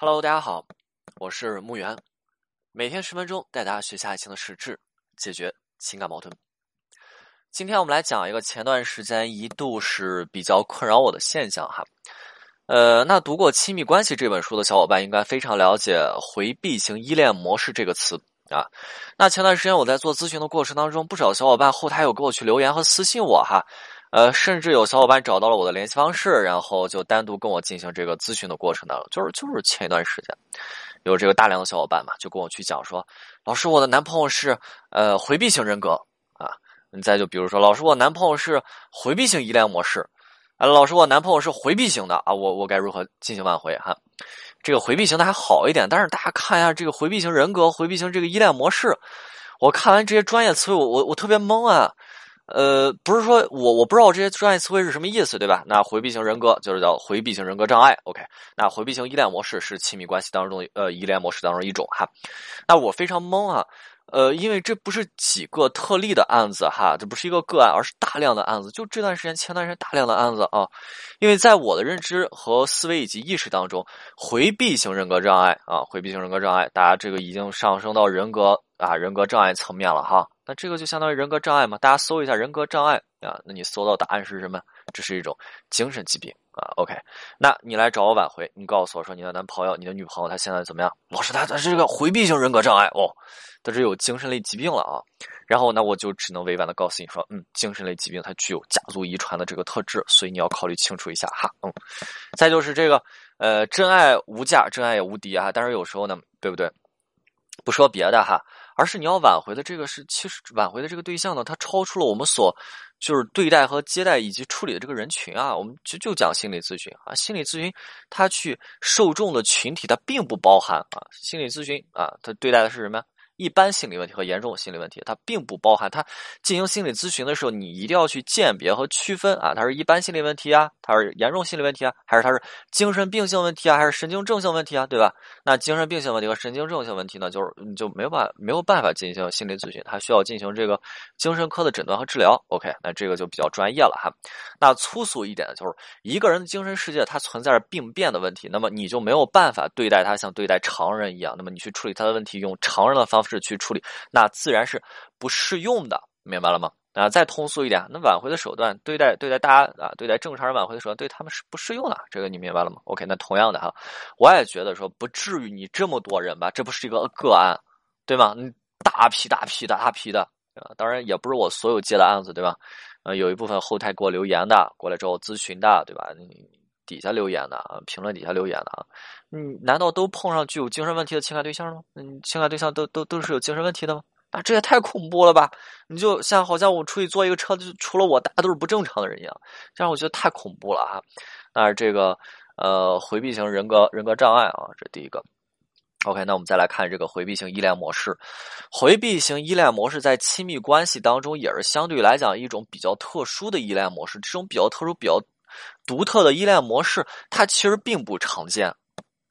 Hello，大家好，我是木源，每天十分钟带大家学习爱情的实质，解决情感矛盾。今天我们来讲一个前段时间一度是比较困扰我的现象哈。呃，那读过《亲密关系》这本书的小伙伴应该非常了解“回避型依恋模式”这个词啊。那前段时间我在做咨询的过程当中，不少小伙伴后台有给我去留言和私信我哈。呃，甚至有小伙伴找到了我的联系方式，然后就单独跟我进行这个咨询的过程的，就是就是前一段时间，有这个大量的小伙伴嘛，就跟我去讲说，老师，我的男朋友是呃回避型人格啊，你再就比如说，老师，我男朋友是回避型依恋模式，啊，老师，我男朋友是回避型的啊，我我该如何进行挽回哈？这个回避型的还好一点，但是大家看一下这个回避型人格、回避型这个依恋模式，我看完这些专业词汇，我我我特别懵啊。呃，不是说我我不知道这些专业词汇是什么意思，对吧？那回避型人格就是叫回避型人格障碍，OK？那回避型依恋模式是亲密关系当中呃依恋模式当中一种哈。那我非常懵啊，呃，因为这不是几个特例的案子哈，这不是一个个案，而是大量的案子。就这段时间，前段时间大量的案子啊，因为在我的认知和思维以及意识当中，回避型人格障碍啊，回避型人格障碍，大家这个已经上升到人格啊人格障碍层面了哈。那这个就相当于人格障碍嘛？大家搜一下人格障碍啊，那你搜到答案是什么？这是一种精神疾病啊。OK，那你来找我挽回，你告诉我说你的男朋友、你的女朋友他现在怎么样？老师，他他是个回避型人格障碍哦，他是有精神类疾病了啊。然后那我就只能委婉的告诉你说，嗯，精神类疾病它具有家族遗传的这个特质，所以你要考虑清楚一下哈。嗯，再就是这个呃，真爱无价，真爱也无敌啊。但是有时候呢，对不对？不说别的哈。而是你要挽回的这个是，其实挽回的这个对象呢，它超出了我们所就是对待和接待以及处理的这个人群啊。我们就就讲心理咨询啊，心理咨询他去受众的群体，他并不包含啊，心理咨询啊，他对待的是什么？一般心理问题和严重心理问题，它并不包含。它进行心理咨询的时候，你一定要去鉴别和区分啊，它是一般心理问题啊，它是严重心理问题啊，还是它是精神病性问题啊，还是神经症性问题啊，对吧？那精神病性问题和神经症性问题呢，就是你就没有办没有办法进行心理咨询，它需要进行这个精神科的诊断和治疗。OK，那这个就比较专业了哈。那粗俗一点的就是一个人的精神世界，它存在着病变的问题，那么你就没有办法对待他像对待常人一样，那么你去处理他的问题，用常人的方法是去处理，那自然是不适用的，明白了吗？啊，再通俗一点，那挽回的手段对待对待大家啊，对待正常人挽回的手段对他们是不适用的，这个你明白了吗？OK，那同样的哈，我也觉得说不至于你这么多人吧，这不是一个个案，对吗？你大批大批大批的啊，当然也不是我所有接的案子，对吧？呃，有一部分后台给我留言的，过来找我咨询的，对吧？你底下留言的啊，评论底下留言的啊，嗯，难道都碰上具有精神问题的情感对象吗？嗯，情感对象都都都是有精神问题的吗？那这也太恐怖了吧！你就像好像我出去坐一个车，就除了我，大家都是不正常的人一样，这样我觉得太恐怖了啊！那这个呃，回避型人格人格障碍啊，这第一个。OK，那我们再来看这个回避型依恋模式。回避型依恋模式在亲密关系当中也是相对来讲一种比较特殊的依恋模式，这种比较特殊、比较。独特的依恋模式，它其实并不常见，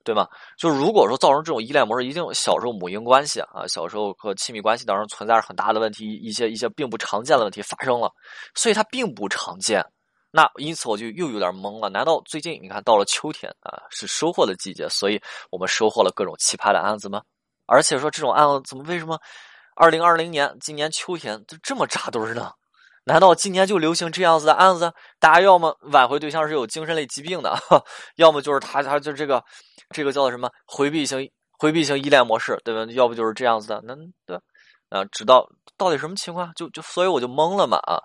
对吗？就如果说造成这种依恋模式，一定小时候母婴关系啊，小时候和亲密关系当中存在着很大的问题，一些一些并不常见的问题发生了，所以它并不常见。那因此我就又有点懵了。难道最近你看到了秋天啊，是收获的季节，所以我们收获了各种奇葩的案子吗？而且说这种案子怎么为什么二零二零年今年秋天就这么扎堆呢？难道今年就流行这样子的案子？大家要么挽回对象是有精神类疾病的，要么就是他他就这个这个叫什么回避型回避型依恋模式，对吧？要不就是这样子的，那对啊，直到到底什么情况？就就所以我就懵了嘛啊！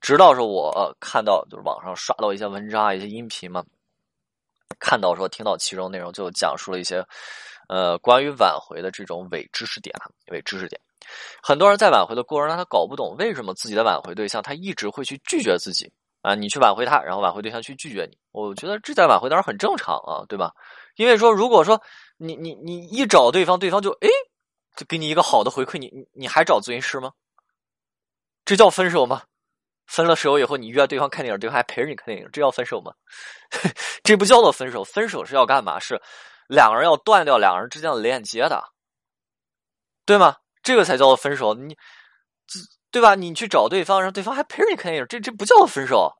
直到说我看到就是网上刷到一些文章啊，一些音频嘛，看到说听到其中内容，就讲述了一些呃关于挽回的这种伪知识点，伪知识点。很多人在挽回的过程中，他搞不懂为什么自己的挽回对象他一直会去拒绝自己啊？你去挽回他，然后挽回对象去拒绝你，我觉得这在挽回当中很正常啊，对吧？因为说如果说你你你一找对方，对方就哎，就给你一个好的回馈，你你你还找咨询师吗？这叫分手吗？分了手以后，你约对方看电影，对方还陪着你看电影，这叫分手吗？这不叫做分手，分手是要干嘛？是两个人要断掉两个人之间的链接的，对吗？这个才叫做分手，你，对吧？你去找对方，让对方还陪着你看电影，这这不叫做分手，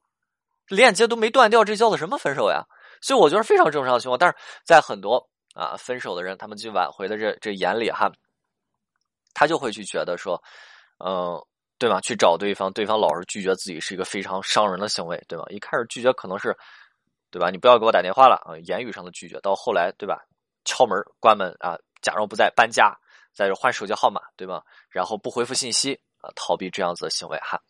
链接都没断掉，这叫做什么分手呀？所以我觉得非常正常的情况。但是在很多啊，分手的人，他们去挽回的这这眼里哈，他就会去觉得说，嗯，对吧？去找对方，对方老是拒绝自己，是一个非常伤人的行为，对吧？一开始拒绝可能是，对吧？你不要给我打电话了啊，言语上的拒绝，到后来，对吧？敲门、关门啊，假装不在，搬家，再换手机号码，对吧？然后不回复信息啊。逃避这样子的行为哈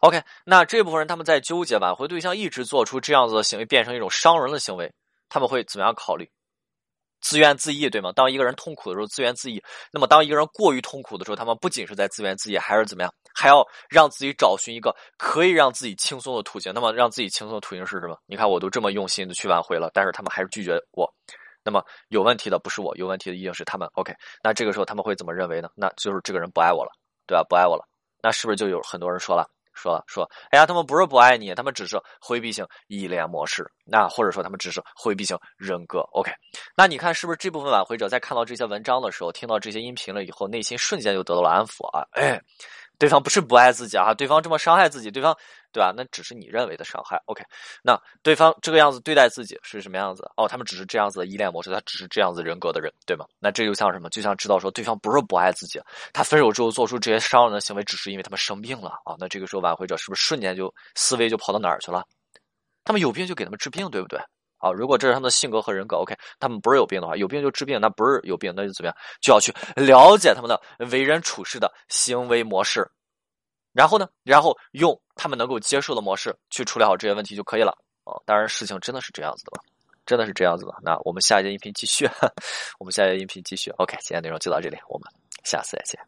，OK，那这部分人他们在纠结挽回对象一直做出这样子的行为，变成一种伤人的行为，他们会怎么样考虑？自怨自艾，对吗？当一个人痛苦的时候，自怨自艾。那么当一个人过于痛苦的时候，他们不仅是在自怨自艾，还是怎么样？还要让自己找寻一个可以让自己轻松的途径。那么让自己轻松的途径是什么？你看，我都这么用心的去挽回了，但是他们还是拒绝我。那么有问题的不是我，有问题的一定是他们。OK，那这个时候他们会怎么认为呢？那就是这个人不爱我了，对吧？不爱我了。那是不是就有很多人说了，说了说，哎呀，他们不是不爱你，他们只是回避型依恋模式，那或者说他们只是回避型人格。OK，那你看是不是这部分挽回者在看到这些文章的时候，听到这些音频了以后，内心瞬间就得到了安抚啊？哎。对方不是不爱自己啊，对方这么伤害自己，对方对吧？那只是你认为的伤害。OK，那对方这个样子对待自己是什么样子？哦，他们只是这样子的依恋模式，他只是这样子人格的人，对吗？那这就像什么？就像知道说对方不是不爱自己，他分手之后做出这些伤人的行为，只是因为他们生病了啊。那这个时候挽回者是不是瞬间就思维就跑到哪儿去了？他们有病就给他们治病，对不对？啊，如果这是他们的性格和人格，OK，他们不是有病的话，有病就治病，那不是有病那就怎么样？就要去了解他们的为人处事的行为模式。然后呢？然后用他们能够接受的模式去处理好这些问题就可以了。哦，当然事情真的是这样子的？真的是这样子的。那我们下一节音频继续，我们下一节音频继续。OK，今天内容就到这里，我们下次再见。